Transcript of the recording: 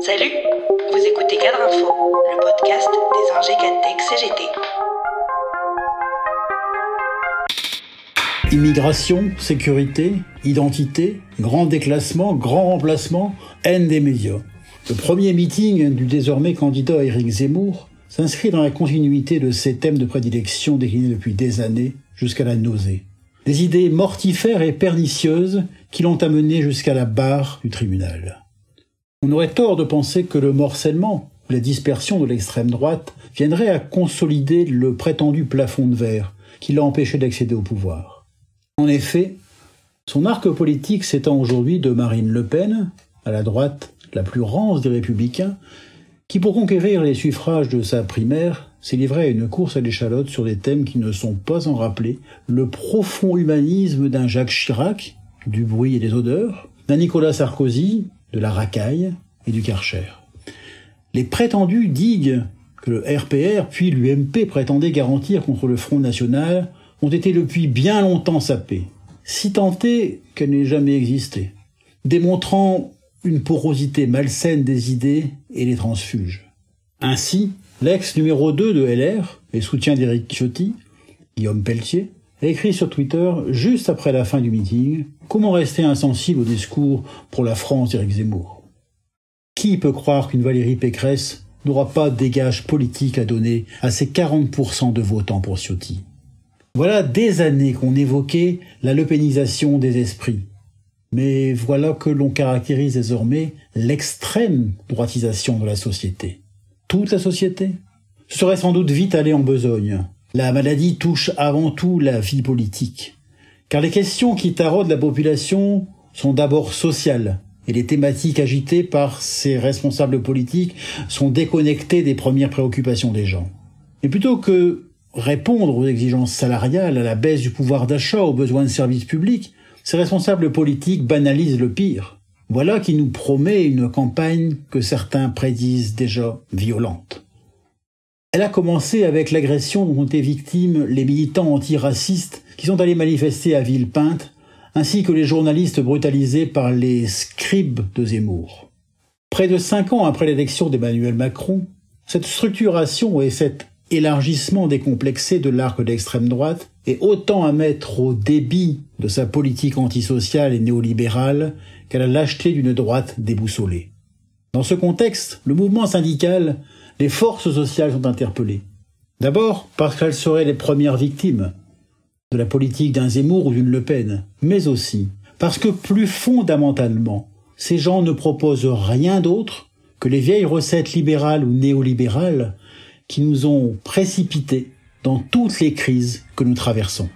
Salut, vous écoutez Cadre Info, le podcast des ingé Tech CGT. Immigration, sécurité, identité, grand déclassement, grand remplacement, haine des médias. Le premier meeting du désormais candidat Éric Zemmour s'inscrit dans la continuité de ces thèmes de prédilection déclinés depuis des années jusqu'à la nausée. Des idées mortifères et pernicieuses qui l'ont amené jusqu'à la barre du tribunal. On aurait tort de penser que le morcellement, la dispersion de l'extrême droite, viendrait à consolider le prétendu plafond de verre qui l'a empêché d'accéder au pouvoir. En effet, son arc politique s'étend aujourd'hui de Marine Le Pen, à la droite la plus rance des républicains, qui pour conquérir les suffrages de sa primaire s'est livré à une course à l'échalote sur des thèmes qui ne sont pas en rappeler le profond humanisme d'un Jacques Chirac, du bruit et des odeurs, Nicolas Sarkozy, de la racaille et du Karcher. Les prétendues digues que le RPR puis l'UMP prétendaient garantir contre le Front National ont été depuis bien longtemps sapées, si tentées qu'elles n'aient jamais existé, démontrant une porosité malsaine des idées et les transfuges. Ainsi, l'ex numéro 2 de LR et soutien d'Éric Ciotti, Guillaume Pelletier, a écrit sur Twitter, juste après la fin du meeting, comment rester insensible au discours pour la France d'Éric Zemmour? Qui peut croire qu'une Valérie Pécresse n'aura pas de dégage politique à donner à ses 40% de votants pour Ciotti? Voilà des années qu'on évoquait la lepénisation des esprits. Mais voilà que l'on caractérise désormais l'extrême droitisation de la société. Toute la société? Serait sans doute vite aller en besogne. La maladie touche avant tout la vie politique. Car les questions qui taraudent la population sont d'abord sociales, et les thématiques agitées par ces responsables politiques sont déconnectées des premières préoccupations des gens. Et plutôt que répondre aux exigences salariales, à la baisse du pouvoir d'achat, aux besoins de services publics, ces responsables politiques banalisent le pire. Voilà qui nous promet une campagne que certains prédisent déjà violente. Elle a commencé avec l'agression dont ont été victimes les militants antiracistes qui sont allés manifester à Villepinte, ainsi que les journalistes brutalisés par les scribes de Zemmour. Près de cinq ans après l'élection d'Emmanuel Macron, cette structuration et cet élargissement décomplexé de l'arc d'extrême droite est autant à mettre au débit de sa politique antisociale et néolibérale qu'à la lâcheté d'une droite déboussolée. Dans ce contexte, le mouvement syndical les forces sociales sont interpellées. D'abord parce qu'elles seraient les premières victimes de la politique d'un Zemmour ou d'une Le Pen, mais aussi parce que plus fondamentalement, ces gens ne proposent rien d'autre que les vieilles recettes libérales ou néolibérales qui nous ont précipités dans toutes les crises que nous traversons.